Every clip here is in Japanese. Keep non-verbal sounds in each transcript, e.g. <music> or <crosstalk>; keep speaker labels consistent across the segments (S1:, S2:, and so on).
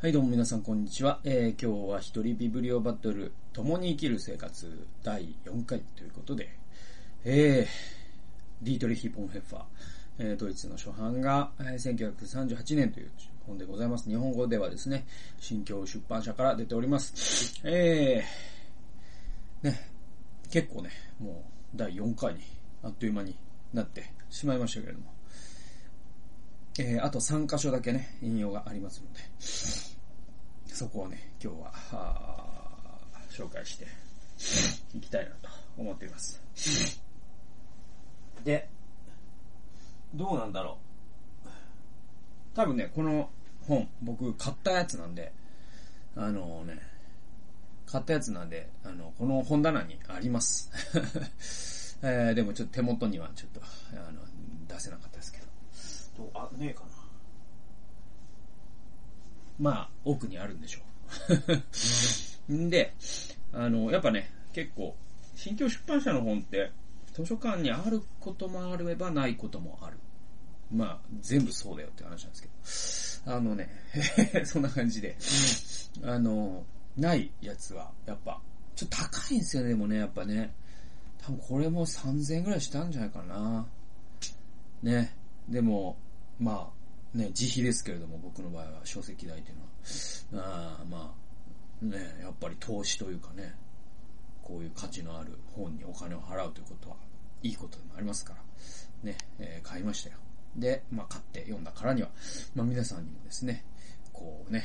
S1: はい、どうも皆さん、こんにちは。えー、今日は一人ビブリオバトル、共に生きる生活第4回ということで、えー、ディートリヒ・ポンヘッファー、えー、ドイツの初版が、えー、1938年という本でございます。日本語ではですね、新京出版社から出ております。えー、ね、結構ね、もう第4回にあっという間になってしまいましたけれども、えー、あと3箇所だけね、引用がありますので、そこをね、今日は、紹介していきたいなと思っています。で、どうなんだろう。多分ね、この本、僕買ったやつなんで、あのね、買ったやつなんで、あの、この本棚にあります。<laughs> えー、でもちょっと手元にはちょっと、あの、出せなかったですけど。どうあ、ねえかな。まあ、奥にあるんでしょう。ん <laughs> で、あの、やっぱね、結構、新京出版社の本って、図書館にあることもあればないこともある。まあ、全部そうだよって話なんですけど。あのね、<laughs> そんな感じで。あの、ないやつは、やっぱ、ちょっと高いんですよね、でもね、やっぱね。多分これも3000円ぐらいしたんじゃないかな。ね。でも、まあ、ね、自費ですけれども、僕の場合は書籍代というのは。あまあ、ね、やっぱり投資というかね、こういう価値のある本にお金を払うということは、いいことでもありますから、ね、えー、買いましたよ。で、まあ、買って読んだからには、まあ、皆さんにもですね、こうね、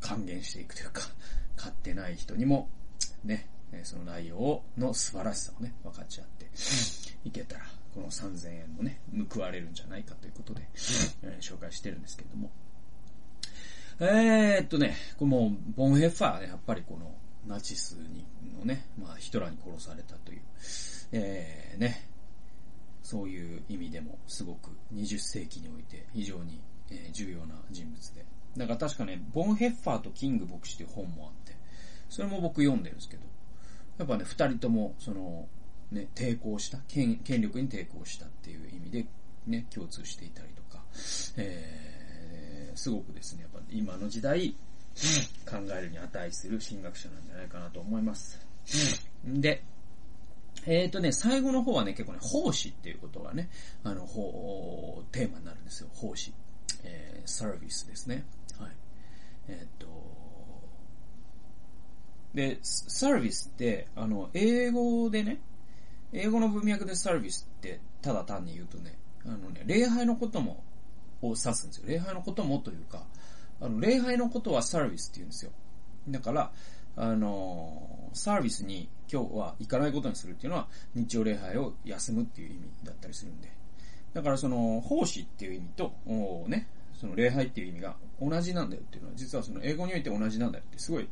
S1: 還元していくというか、<laughs> 買ってない人にも、ね、その内容の素晴らしさをね、分かち合っていけたら、この3000円もね、報われるんじゃないかということで、えー、紹介してるんですけれども。えー、っとね、このボンヘッファーね、やっぱりこのナチスにのね、まあヒトラーに殺されたという、えー、ね、そういう意味でもすごく20世紀において非常に、えー、重要な人物で。だから確かね、ボンヘッファーとキング牧師という本もあって、それも僕読んでるんですけど、やっぱね、二人とも、その、ね、抵抗した権、権力に抵抗したっていう意味で、ね、共通していたりとか、えー、すごくですね、やっぱ今の時代、考えるに値する神学者なんじゃないかなと思います。で、えっ、ー、とね、最後の方はね、結構ね、奉仕っていうことがね、あの、ほテーマになるんですよ。奉仕。えー、サービスですね。はい。えっ、ー、と、で、サービスって、あの、英語でね、英語の文脈でサービスって、ただ単に言うとね、あのね、礼拝のことも、を指すんですよ。礼拝のこともというか、あの、礼拝のことはサービスって言うんですよ。だから、あの、サービスに今日は行かないことにするっていうのは、日曜礼拝を休むっていう意味だったりするんで。だからその、奉仕っていう意味と、ね、その礼拝っていう意味が同じなんだよっていうのは、実はその英語において同じなんだよって、すごい、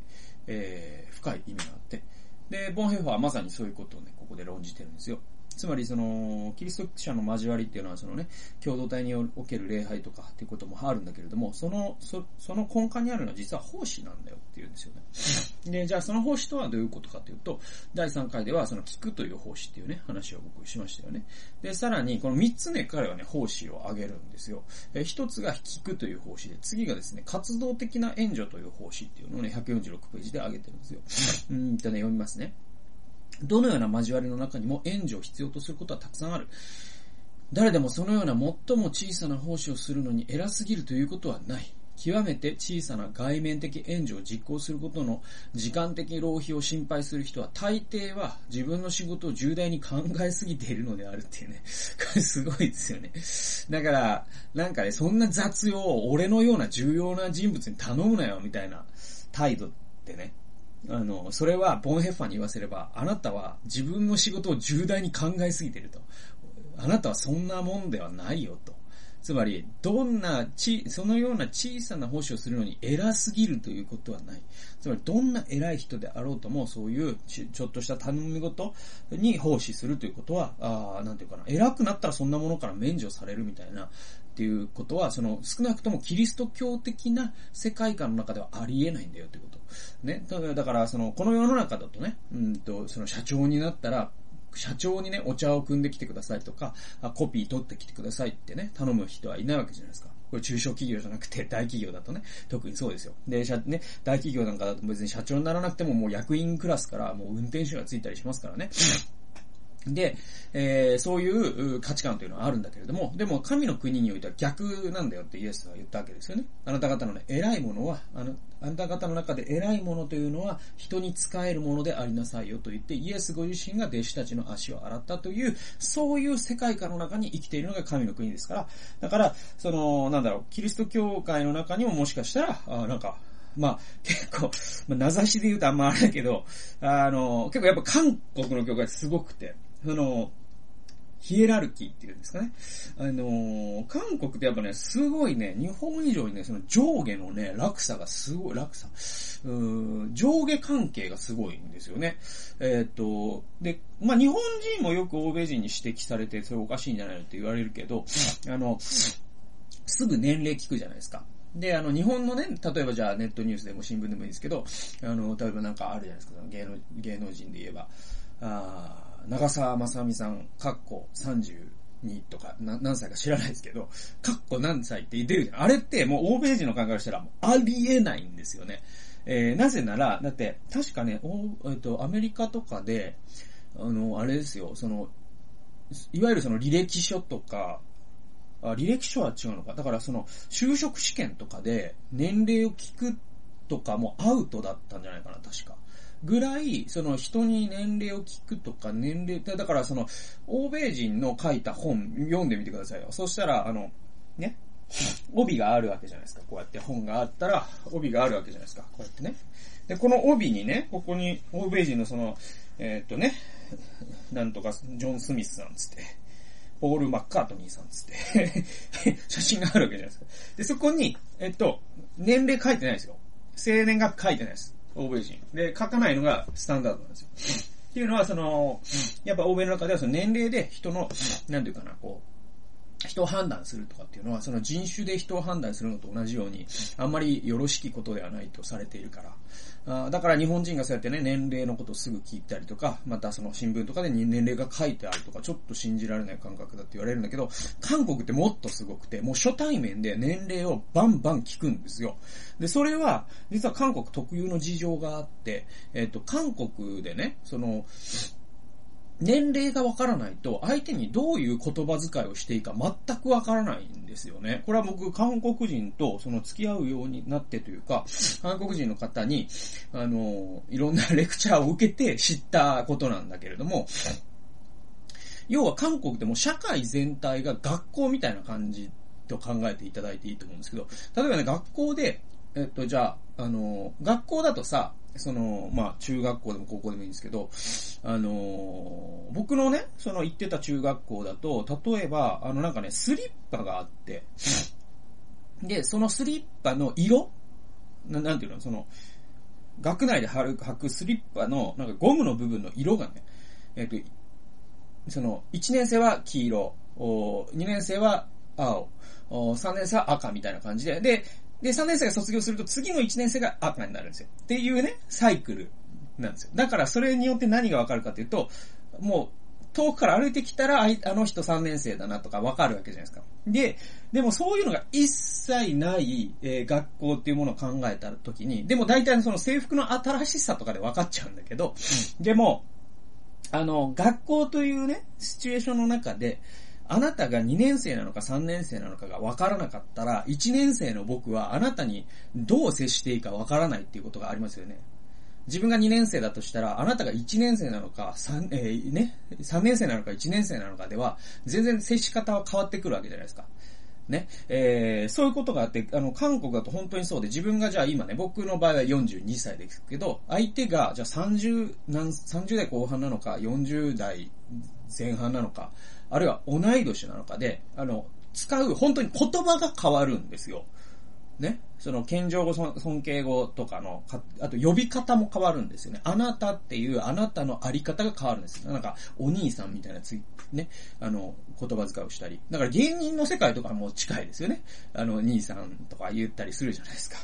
S1: えー、深い意味があって。で、ボンヘファーはまさにそういうことをね、ここで論じてるんですよ。つまりその、キリスト者の交わりっていうのはそのね、共同体における礼拝とかっていうこともあるんだけれども、その、そその根幹にあるのは実は奉仕なんだよっていうんですよね。で、じゃあその奉仕とはどういうことかというと、第3回ではその聞くという奉仕っていうね、話を僕しましたよね。で、さらにこの3つね、彼はね、奉仕を挙げるんですよ。え、1つが聞くという奉仕で、次がですね、活動的な援助という奉仕っていうのをね、146ページで挙げてるんですよ。うんとね、読みますね。どのような交わりの中にも援助を必要とすることはたくさんある。誰でもそのような最も小さな奉仕をするのに偉すぎるということはない。極めて小さな外面的援助を実行することの時間的浪費を心配する人は大抵は自分の仕事を重大に考えすぎているのであるっていうね。これすごいですよね。だから、なんかね、そんな雑用を俺のような重要な人物に頼むなよみたいな態度ってね、あの、それはボンヘッファーに言わせれば、あなたは自分の仕事を重大に考えすぎてると。あなたはそんなもんではないよと。つまり、どんなち、そのような小さな奉仕をするのに偉すぎるということはない。つまり、どんな偉い人であろうとも、そういうちょっとした頼み事に奉仕するということは、あなんていうかな、偉くなったらそんなものから免除されるみたいな、っていうことは、その、少なくともキリスト教的な世界観の中ではありえないんだよってこと。ね。だから、その、この世の中だとね、うんと、その社長になったら、社長にね、お茶を汲んできてくださいとか、コピー取ってきてくださいってね、頼む人はいないわけじゃないですか。これ中小企業じゃなくて大企業だとね、特にそうですよ。で、社、ね、大企業なんかだと別に社長にならなくてももう役員クラスからもう運転手がついたりしますからね。で、えー、そういう価値観というのはあるんだけれども、でも神の国においては逆なんだよってイエスは言ったわけですよね。あなた方のね、偉いものは、あの、あなた方の中で偉いものというのは人に仕えるものでありなさいよと言って、イエスご自身が弟子たちの足を洗ったという、そういう世界観の中に生きているのが神の国ですから、だから、その、なんだろう、キリスト教会の中にももしかしたら、あなんか、まあ、結構、まあ、名指しで言うとあんまあれだけど、あの、結構やっぱ韓国の教会すごくて、その、ヒエラルキーっていうんですかね。あのー、韓国ってやっぱね、すごいね、日本以上にね、その上下のね、落差がすごい、落差うー上下関係がすごいんですよね。えっ、と、で、まあ、日本人もよく欧米人に指摘されて、それおかしいんじゃないのって言われるけど、あの、すぐ年齢聞くじゃないですか。で、あの、日本のね、例えばじゃあネットニュースでも新聞でもいいですけど、あの、例えばなんかあるじゃないですか、芸能、芸能人で言えば、あ長澤まさみさん、かっこ32とか、何歳か知らないですけど、かっこ何歳って出るじゃん。あれってもう欧米人の考えからしたらもうありえないんですよね。えー、なぜなら、だって、確かね、おえっと、アメリカとかで、あの、あれですよ、その、いわゆるその履歴書とか、あ履歴書は違うのか。だからその、就職試験とかで年齢を聞くとかもアウトだったんじゃないかな、確か。ぐらい、その人に年齢を聞くとか、年齢、だからその、欧米人の書いた本読んでみてくださいよ。そしたら、あの、ね、帯があるわけじゃないですか。こうやって本があったら、帯があるわけじゃないですか。こうやってね。で、この帯にね、ここに、欧米人のその、えー、っとね、なんとか、ジョン・スミスさんつって、ポール・マッカートニーさんつって <laughs> 写真があるわけじゃないですか。で、そこに、えっと、年齢書いてないですよ。生年月日書いてないです。欧米人。で、書かないのがスタンダードなんですよ。っていうのは、その、やっぱ欧米の中ではその年齢で人の、なんていうかな、こう、人を判断するとかっていうのは、その人種で人を判断するのと同じように、あんまりよろしきことではないとされているから。あだから日本人がそうやってね、年齢のことをすぐ聞いたりとか、またその新聞とかで年齢が書いてあるとか、ちょっと信じられない感覚だって言われるんだけど、韓国ってもっとすごくて、もう初対面で年齢をバンバン聞くんですよ。で、それは、実は韓国特有の事情があって、えっ、と、韓国でね、その、年齢がわからないと、相手にどういう言葉遣いをしていいか全くわからないんですよね。これは僕、韓国人とその付き合うようになってというか、韓国人の方に、あの、いろんなレクチャーを受けて知ったことなんだけれども、要は韓国でも社会全体が学校みたいな感じと考えていただいていいと思うんですけど、例えばね、学校で、えっと、じゃあ、あの、学校だとさ、その、まあ、中学校でも高校でもいいんですけど、あのー、僕のね、その行ってた中学校だと、例えば、あのなんかね、スリッパがあって、で、そのスリッパの色ななんていうのその、学内で履る、履くスリッパの、なんかゴムの部分の色がね、えっ、と、その、1年生は黄色、2年生は青、3年生は赤みたいな感じで、で、で、3年生が卒業すると次の1年生が赤になるんですよ。っていうね、サイクルなんですよ。だからそれによって何がわかるかというと、もう、遠くから歩いてきたら、あの人3年生だなとかわかるわけじゃないですか。で、でもそういうのが一切ない、えー、学校っていうものを考えた時に、でも大体その制服の新しさとかで分かっちゃうんだけど、でも、あの、学校というね、シチュエーションの中で、あなたが2年生なのか3年生なのかが分からなかったら、1年生の僕はあなたにどう接していいか分からないっていうことがありますよね。自分が2年生だとしたら、あなたが1年生なのか、3、えー、ね、3年生なのか1年生なのかでは、全然接し方は変わってくるわけじゃないですか。ね。えー、そういうことがあって、あの、韓国だと本当にそうで、自分がじゃあ今ね、僕の場合は42歳ですけど、相手がじゃあ30、何、30代後半なのか、40代前半なのか、あるいは同い年なのかで、あの、使う本当に言葉が変わるんですよ。ね？その、謙譲語、尊敬語とかの、あと呼び方も変わるんですよね。あなたっていうあなたのあり方が変わるんですよなんか、お兄さんみたいなつい、ね、あの、言葉遣いをしたり。だから芸人の世界とかも近いですよね。あの、兄さんとか言ったりするじゃないですか。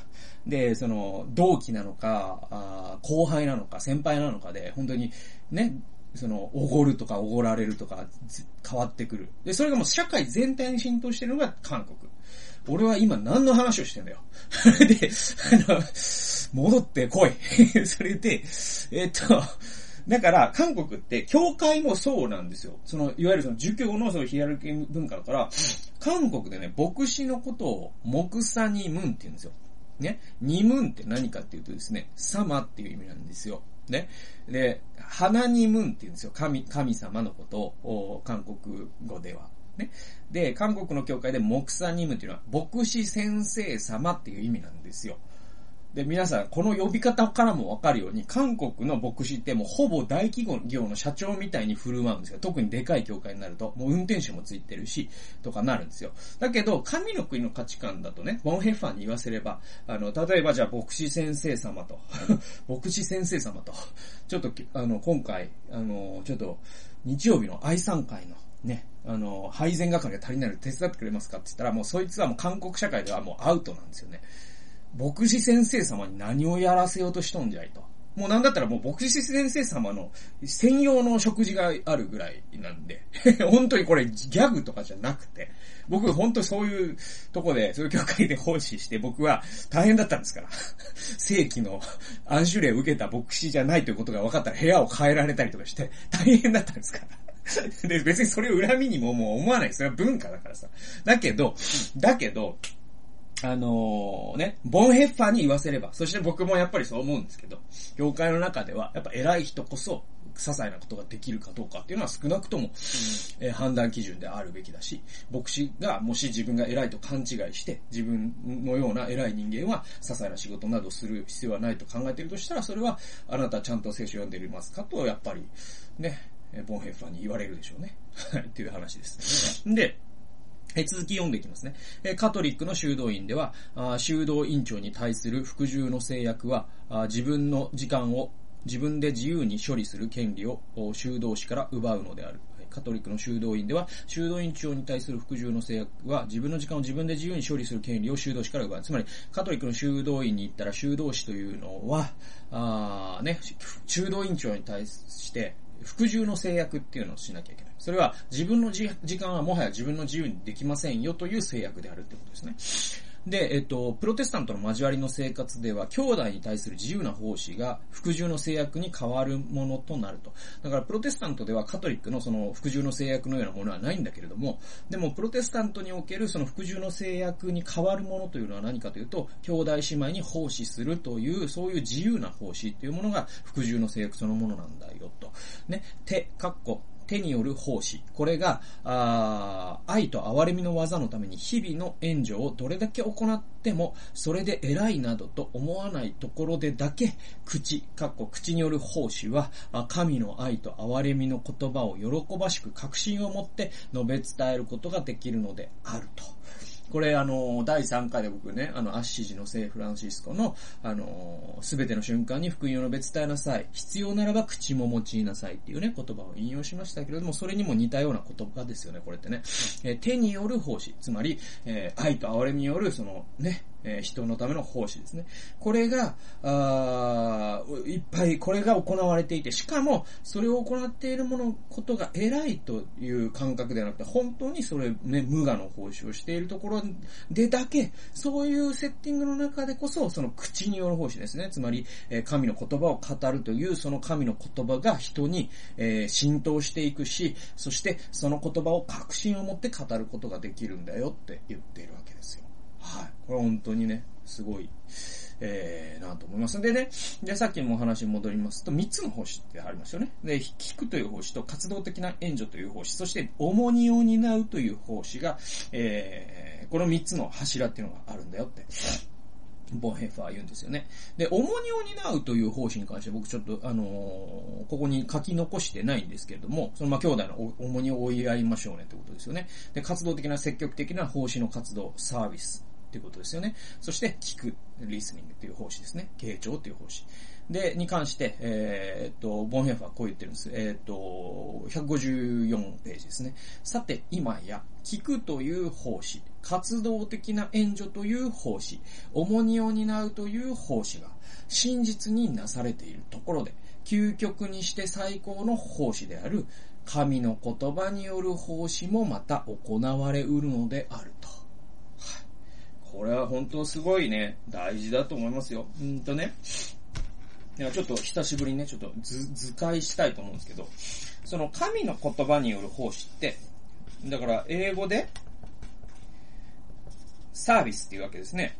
S1: で、その、同期なのか、あ後輩なのか、先輩なのかで、本当に、ね、その、おごるとかおごられるとか変わってくる。で、それがもう社会全体に浸透してるのが韓国。俺は今何の話をしてんだよ。<laughs> で、あの、戻ってこい。<laughs> それで、えっと、だから、韓国って、教会もそうなんですよ。その、いわゆるその、儒教のそのヒエラルキー文化だから、韓国でね、牧師のことを、木サニムンって言うんですよ。ね？ニムンって何かっていうとですね、様っていう意味なんですよ。ね？で、花にムンって言うんですよ。神、神様のことを、韓国語では。ね。で、韓国の教会で木サニムっていうのは、牧師先生様っていう意味なんですよ。で、皆さん、この呼び方からもわかるように、韓国の牧師ってもうほぼ大企業の社長みたいに振る舞うんですよ。特にでかい教会になると、もう運転手もついてるし、とかなるんですよ。だけど、神の国の価値観だとね、ボンヘッファーに言わせれば、あの、例えばじゃあ牧師先生様と、<laughs> 牧師先生様と、ちょっと、あの、今回、あの、ちょっと、日曜日の愛産会の、ね、あの、配膳係が足りないので手伝ってくれますかって言ったら、もうそいつはもう韓国社会ではもうアウトなんですよね。牧師先生様に何をやらせようとしとんじゃいと。もうなんだったらもう牧師先生様の専用の食事があるぐらいなんで、<laughs> 本当にこれギャグとかじゃなくて、僕本当そういうとこで、そういう教会で奉仕して僕は大変だったんですから。正規の暗種例を受けた牧師じゃないということが分かったら部屋を変えられたりとかして大変だったんですから。で、別にそれを恨みにももう思わない。それは文化だからさ。だけど、だけど、あのー、ね、ボンヘッファーに言わせれば、そして僕もやっぱりそう思うんですけど、業界の中では、やっぱ偉い人こそ、些細なことができるかどうかっていうのは少なくとも、えー、判断基準であるべきだし、牧師がもし自分が偉いと勘違いして、自分のような偉い人間は些細な仕事などする必要はないと考えているとしたら、それはあなたちゃんと聖書を読んでいますかと、やっぱり、ね、ボンヘッファーに言われるでしょうね。<laughs> っていう話です。で、え続き読んでいきますね。えカトリックの修道院では、修道院長に対する服従の制約は、自分の時間を自分で自由に処理する権利を修道士から奪うのである。カトリックの修道院では、修道院長に対する服従の制約は、自分の時間を自分で自由に処理する権利を修道士から奪う。つまり、カトリックの修道院に行ったら修道士というのは、あね、修道院長に対して、服従の制約っていうのをしなきゃいけない。それは自分の時間はもはや自分の自由にできませんよという制約であるってことですね。で、えっと、プロテスタントの交わりの生活では、兄弟に対する自由な奉仕が服従の制約に変わるものとなると。だから、プロテスタントではカトリックのその服従の制約のようなものはないんだけれども、でも、プロテスタントにおけるその服従の制約に変わるものというのは何かというと、兄弟姉妹に奉仕するという、そういう自由な奉仕っていうものが服従の制約そのものなんだよと。ね、手、かっこ、手による奉仕。これが、あ愛と憐れみの技のために日々の援助をどれだけ行っても、それで偉いなどと思わないところでだけ、口、かっこ口による奉仕は、神の愛と憐れみの言葉を喜ばしく確信を持って述べ伝えることができるのであると。これあの、第3回で僕ね、あの、アッシジの聖フランシスコの、あの、すべての瞬間に福音を述べ伝えなさい。必要ならば口も用いなさいっていうね、言葉を引用しましたけれども、それにも似たような言葉ですよね、これってね。えー、手による奉仕。つまり、えー、愛と哀れみによる、その、ね、えー、人のための奉仕ですね。これが、あいっぱい、これが行われていて、しかも、それを行っているもの、ことが偉いという感覚ではなくて、本当にそれ、ね、無我の奉仕をしているところでだけ、そういうセッティングの中でこそ、その口による奉仕ですね。つまり、えー、神の言葉を語るという、その神の言葉が人に、えー、浸透していくし、そしてその言葉を確信を持って語ることができるんだよって言っているわけですよ。はい。これは本当にね、すごい、えー、なと思います。でね、で、さっきのお話に戻りますと、3つの奉仕ってありますよね。で、聞くという奉仕と、活動的な援助という奉仕、そして重荷を担うという奉仕が、えー、この3つの柱っていうのがあるんだよって。ボンヘッファー言うんですよね。で、重荷を担うという方針に関して僕ちょっと、あのー、ここに書き残してないんですけれども、そのま兄弟の重荷を追い合いましょうねってことですよね。で、活動的な積極的な奉仕の活動、サービスっていうことですよね。そして、聞く、リスニングっていう奉仕ですね。傾聴っていう奉仕。で、に関して、えー、っと、ボンヘッフはこう言ってるんです。えー、っと、154ページですね。さて、今や、聞くという奉仕、活動的な援助という奉仕、重荷を担うという奉仕が、真実になされているところで、究極にして最高の奉仕である、神の言葉による奉仕もまた行われうるのであると。これは本当すごいね、大事だと思いますよ。うんとね。いや、ちょっと久しぶりにね、ちょっと図、図解したいと思うんですけど、その神の言葉による奉仕って、だから英語で、サービスっていうわけですね。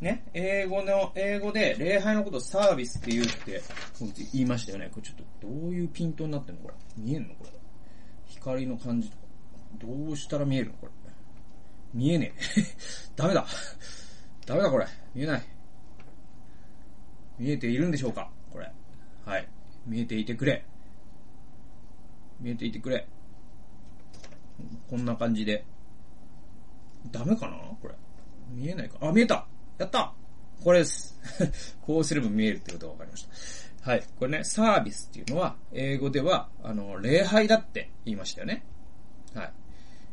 S1: ね、英語の、英語で礼拝のことサービスって言うって言いましたよね。これちょっとどういうピントになってんの？これ。見えんの？これ。光の感じとか。どうしたら見えるの？これ。見えねえ。<laughs> ダメだ。ダメだこれ。見えない。見えているんでしょうか？これ。はい。見えていてくれ。見えていてくれ。こんな感じで。ダメかな？これ。見えないか？あ、見えたやったこれです。<laughs> こうすれば見えるってことが分かりました。はい。これね、サービスっていうのは、英語では、あの、礼拝だって言いましたよね。はい。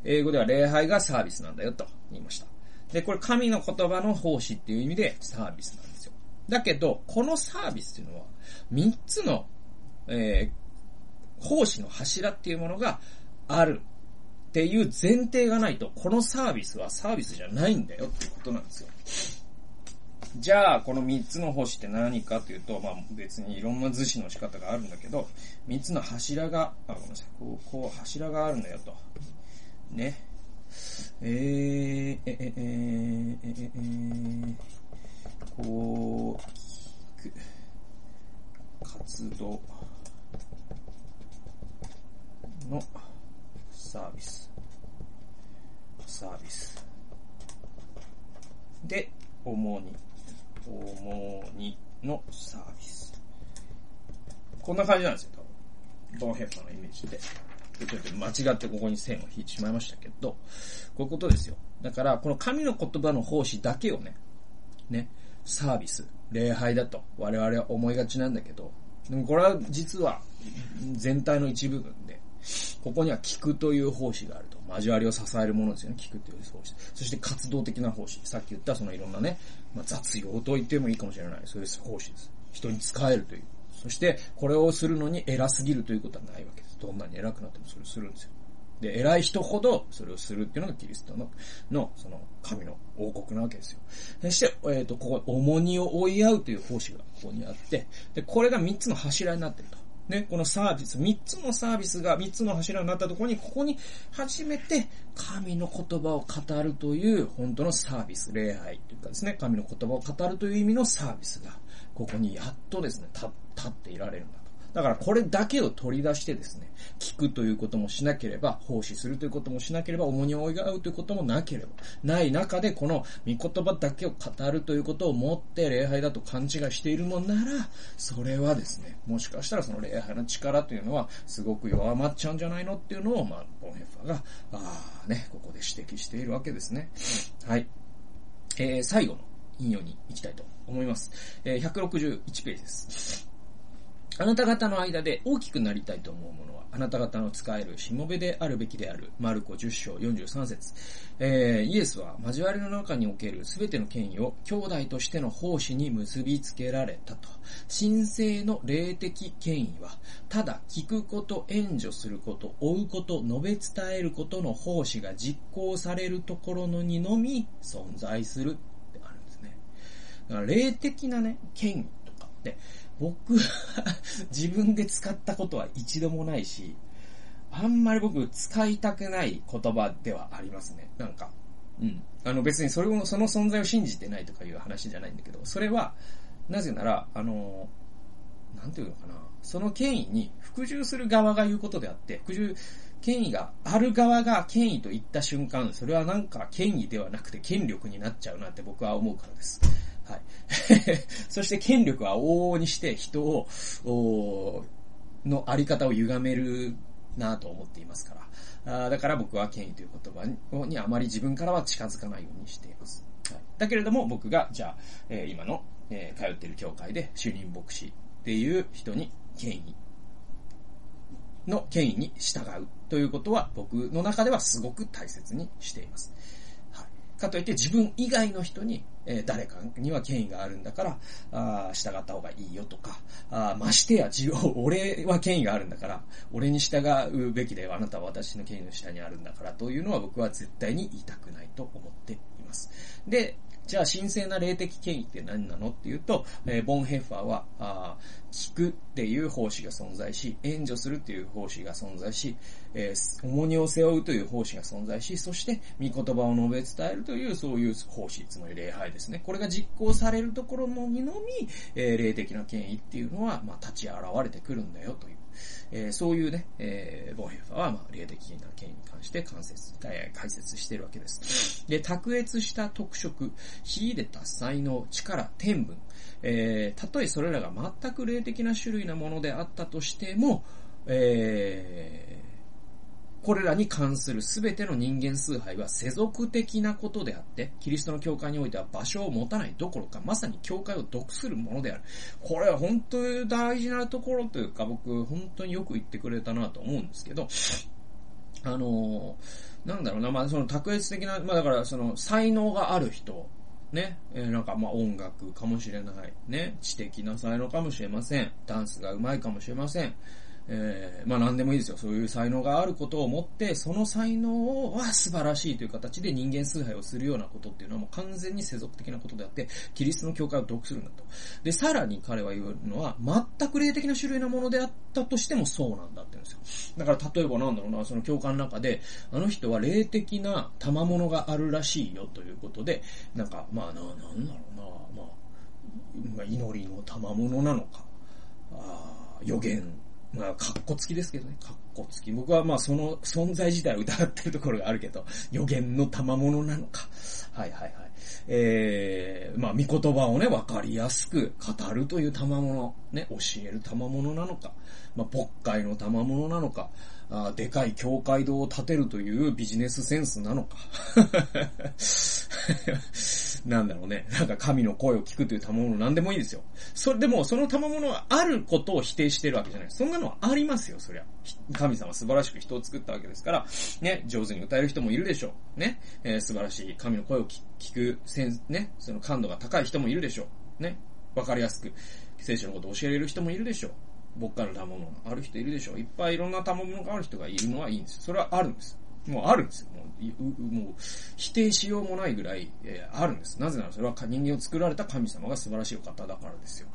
S1: 英語では礼拝がサービスなんだよと言いました。で、これ神の言葉の奉仕っていう意味でサービスなんですよ。だけど、このサービスっていうのは、3つの、えー、奉仕の柱っていうものがあるっていう前提がないと、このサービスはサービスじゃないんだよってことなんですよ。じゃあ、この3つの星って何かというと、まあ別にいろんな図示の仕方があるんだけど、3つの柱が、あ、ごめんなさい、こう、こう柱があるんだよと。ね。えー、え、え、え、え、え、え、こう、聞く活動のサービス。サービス。で、主に主にのサービス。こんな感じなんですよ、多分。ドンヘッパーのイメージで。ちょっと間違ってここに線を引いてしまいましたけど、こういうことですよ。だから、この神の言葉の奉仕だけをね、ね、サービス、礼拝だと我々は思いがちなんだけど、でもこれは実は全体の一部分で、ここには聞くという奉仕があると。交わりを支えるものですよね。聞くという奉仕。そして活動的な奉仕。さっき言ったそのいろんなね、まあ、雑用と言ってもいいかもしれない。そういう奉仕です。人に使えるという。そして、これをするのに偉すぎるということはないわけです。どんなに偉くなってもそれをするんですよ。で、偉い人ほどそれをするっていうのがキリストの、の、その、神の王国なわけですよ。そして、えっ、ー、と、ここ、重荷を追い合うという奉仕がここにあって、で、これが3つの柱になっていると。ね、このサービス、三つのサービスが三つの柱になったところに、ここに初めて神の言葉を語るという本当のサービス、礼拝というかですね、神の言葉を語るという意味のサービスが、ここにやっとですね、立っていられるんだ。だからこれだけを取り出してですね、聞くということもしなければ、奉仕するということもしなければ、重荷を追い合うということもなければ、ない中でこの御言葉だけを語るということをもって礼拝だと勘違いしているのなら、それはですね、もしかしたらその礼拝の力というのはすごく弱まっちゃうんじゃないのっていうのを、まあ、ボンヘッファーが、ああね、ここで指摘しているわけですね。はい。えー、最後の引用に行きたいと思います。えー、161ページです。あなた方の間で大きくなりたいと思うものは、あなた方の使えるしもべであるべきである。マルコ10章43節えー、イエスは交わりの中におけるすべての権威を兄弟としての奉仕に結びつけられたと。神聖の霊的権威は、ただ聞くこと、援助すること、追うこと、述べ伝えることの奉仕が実行されるところのにのみ存在するってあるんですね。だから霊的なね、権威とかって、僕は <laughs> 自分で使ったことは一度もないし、あんまり僕使いたくない言葉ではありますね。なんか。うん。あの別にそれを、その存在を信じてないとかいう話じゃないんだけど、それは、なぜなら、あの、なんていうのかな。その権威に服従する側が言うことであって、服従、権威がある側が権威と言った瞬間、それはなんか権威ではなくて権力になっちゃうなって僕は思うからです。はい。<laughs> そして権力は往々にして人を、のあり方を歪めるなと思っていますから。あだから僕は権威という言葉にあまり自分からは近づかないようにしています。はい、だけれども僕が、じゃあ、えー、今の、えー、通っている教会で主任牧師っていう人に権威の権威に従うということは僕の中ではすごく大切にしています。かといって自分以外の人に、えー、誰かには権威があるんだから、あ従った方がいいよとか、あましてや自分、<laughs> 俺は権威があるんだから、俺に従うべきだよあなたは私の権威の下にあるんだからというのは僕は絶対に言いたくないと思っています。で、じゃあ神聖な霊的権威って何なの？っていうと、えー、ボンヘッファーは、あ聞くっていう奉仕が存在し、援助するっていう奉仕が存在し、えー、重荷を背負うという奉仕が存在し、そして、御言葉を述べ伝えるという、そういう奉仕、つまり礼拝ですね。これが実行されるところのみのみ、えー、霊的な権威っていうのは、まあ、立ち現れてくるんだよという。えー、そういうね、えー、ボンヘルファーは、まあ、霊的な権威に関して関節、えー、解説しているわけです。で、卓越した特色、秀でた才能、力、天分、えー、たとえそれらが全く霊的な種類なものであったとしても、えー、これらに関するすべての人間崇拝は世俗的なことであって、キリストの教会においては場所を持たないどころか、まさに教会を毒するものである。これは本当に大事なところというか、僕、本当によく言ってくれたなと思うんですけど、あのー、なんだろうな、まあ、その卓越的な、まあ、だからその才能がある人、ね、えー、なんかまあ音楽かもしれない、ね、知的な才能かもしれません。ダンスが上手いかもしれません。えー、まあ何でもいいですよ。そういう才能があることを持って、その才能は素晴らしいという形で人間崇拝をするようなことっていうのはもう完全に世俗的なことであって、キリストの教会を毒するんだと。で、さらに彼は言うのは、全く霊的な種類のものであったとしてもそうなんだって言うんですよ。だから例えばなんだろうな、その教会の中で、あの人は霊的な賜物があるらしいよということで、なんか、まあな、なんだろうな、まあ、まあ祈りの賜物なのか、あ予言まあ、かっこつきですけどね。かっこつき。僕はまあ、その存在自体を疑ってるところがあるけど、予言の賜物なのか。はいはいはい。えー、まあ、見言葉をね、わかりやすく語るという賜物、ね、教える賜物なのか。まあ、牧会の賜物なのか。あでかい教会堂を建てるというビジネスセンスなのか。<laughs> なんだろうね。なんか神の声を聞くという賜物なんでもいいですよ。それでも、その賜物はあることを否定してるわけじゃない。そんなのはありますよ、そりゃ。神様素晴らしく人を作ったわけですから、ね、上手に歌える人もいるでしょう。ね、えー、素晴らしい神の声を聞く、センね、その感度が高い人もいるでしょう。ね、わかりやすく、聖書のことを教えれる人もいるでしょう。僕から賜物がある人いるでしょう。いっぱいいろんな賜物がある人がいるのはいいんです。それはあるんです。もうあるんですよ。もう、もう否定しようもないぐらい、えー、あるんです。なぜならそれは人間を作られた神様が素晴らしいお方だからですよ。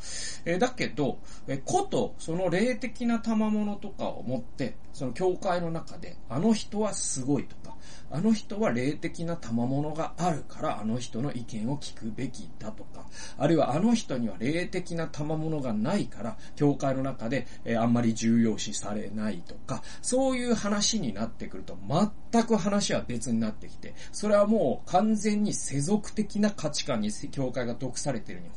S1: えー、だけど、えー、こと、その霊的な賜物とかを持って、その教会の中で、あの人はすごいとか、あの人は霊的な賜物があるからあの人の意見を聞くべきだとか、あるいはあの人には霊的な賜物がないから、教会の中で、えー、あんまり重要視されないとか、そういう話になってくると、全く話は別になってきて、それはもう完全に世俗的な価値観に教会が毒されているに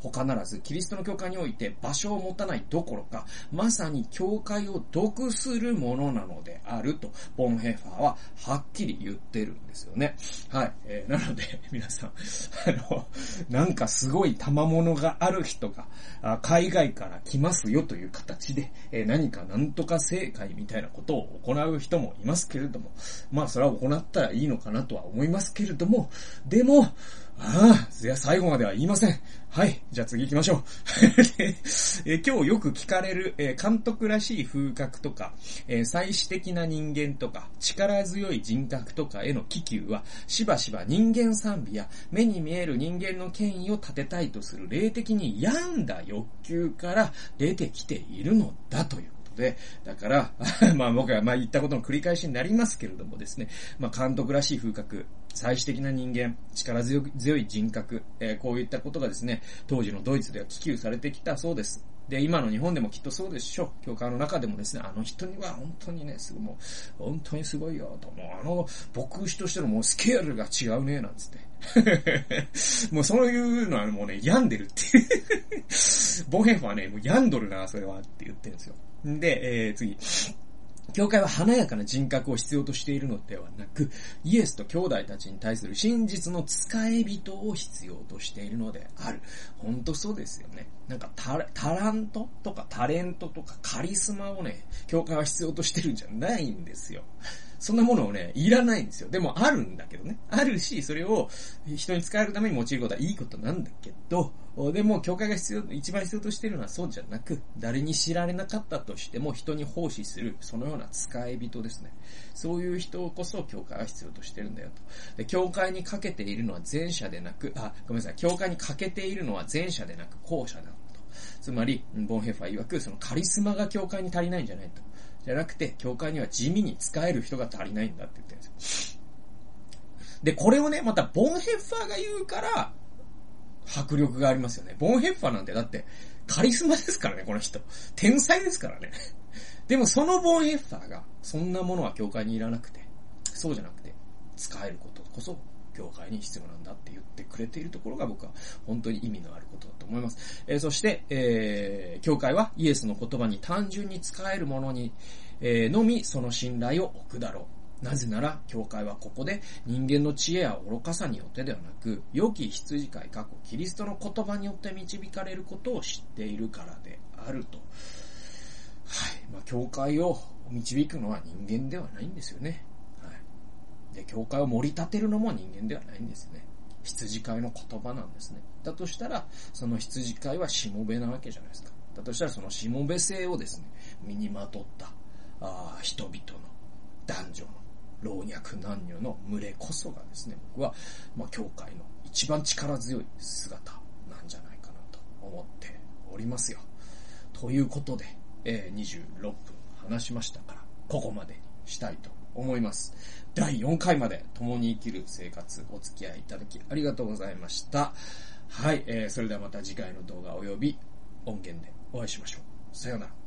S1: 他ならず、キリストの教会において場所を持たないどころか、まさに教会を毒するものなのであると、ボンヘッファーははっきり言ってるんですよね。はい。えー、なので、<laughs> 皆さん、あの、なんかすごい賜物がある人が、あ海外から来ますよという形で、えー、何かなんとか正解みたいなことを行う人もいますけれども、まあそれは行ったらいいのかなとは思いますけれども、でも、ああ、いや、最後までは言いません。はい。じゃあ次行きましょう。<laughs> え今日よく聞かれる、え監督らしい風格とか、え最終的な人間とか、力強い人格とかへの気球は、しばしば人間賛美や目に見える人間の権威を立てたいとする霊的に病んだ欲求から出てきているのだという。で、だから、<laughs> まあ僕がまあ言ったことの繰り返しになりますけれどもですね、まあ監督らしい風格、最終的な人間、力強強い人格、えー、こういったことがですね、当時のドイツでは気球されてきたそうです。で、今の日本でもきっとそうでしょう。教会の中でもですね、あの人には本当にね、すごいもう、本当にすごいよ、と。もうあの、牧師としてのもうスケールが違うね、なんつって。<laughs> もうそういうのはもうね、病んでるっていう <laughs> ボヘンフはね、もう病んどるな、それはって言ってるんですよ。で、えー、次。教会は華やかな人格を必要としているのではなく、イエスと兄弟たちに対する真実の使い人を必要としているのである。ほんとそうですよね。なんかタラントとかタレントとかカリスマをね、教会は必要としてるんじゃないんですよ。そんなものをね、いらないんですよ。でもあるんだけどね。あるし、それを人に使えるために用いることはいいことなんだけど、でも、教会が必要、一番必要としているのはそうじゃなく、誰に知られなかったとしても人に奉仕する、そのような使い人ですね。そういう人こそ教会は必要としてるんだよと。で、教会にかけているのは前者でなく、あ、ごめんなさい、教会にかけているのは前者でなく後者だと。つまり、ボンヘッファー曰く、そのカリスマが教会に足りないんじゃないと。じゃなくて、教会には地味に使える人が足りないんだって言ってるんですよ。で、これをね、またボンヘッファーが言うから、迫力がありますよね。ボンヘッファーなんてだってカリスマですからね、この人。天才ですからね。でもそのボンヘッファーが、そんなものは教会にいらなくて、そうじゃなくて、使えることこそ、教会に必要なんだって言ってくれているところが僕は本当に意味のあることだと思います。えー、そして、えー、教会はイエスの言葉に単純に使えるものに、えー、のみその信頼を置くだろう。なぜなら、教会はここで人間の知恵や愚かさによってではなく、良き羊飼い過去、キリストの言葉によって導かれることを知っているからであると。はい。まあ、教会を導くのは人間ではないんですよね。はい。で、教会を盛り立てるのも人間ではないんですね。羊飼いの言葉なんですね。だとしたら、その羊飼いはしもべなわけじゃないですか。だとしたら、そのしもべ性をですね、身にまとった、あ人々の、男女の、老若男女の群れこそがですね、僕は、まあ、教会の一番力強い姿なんじゃないかなと思っておりますよ。ということで、えー、26分話しましたから、ここまでにしたいと思います。第4回まで共に生きる生活お付き合いいただきありがとうございました。はい、えー、それではまた次回の動画及び音源でお会いしましょう。さようなら。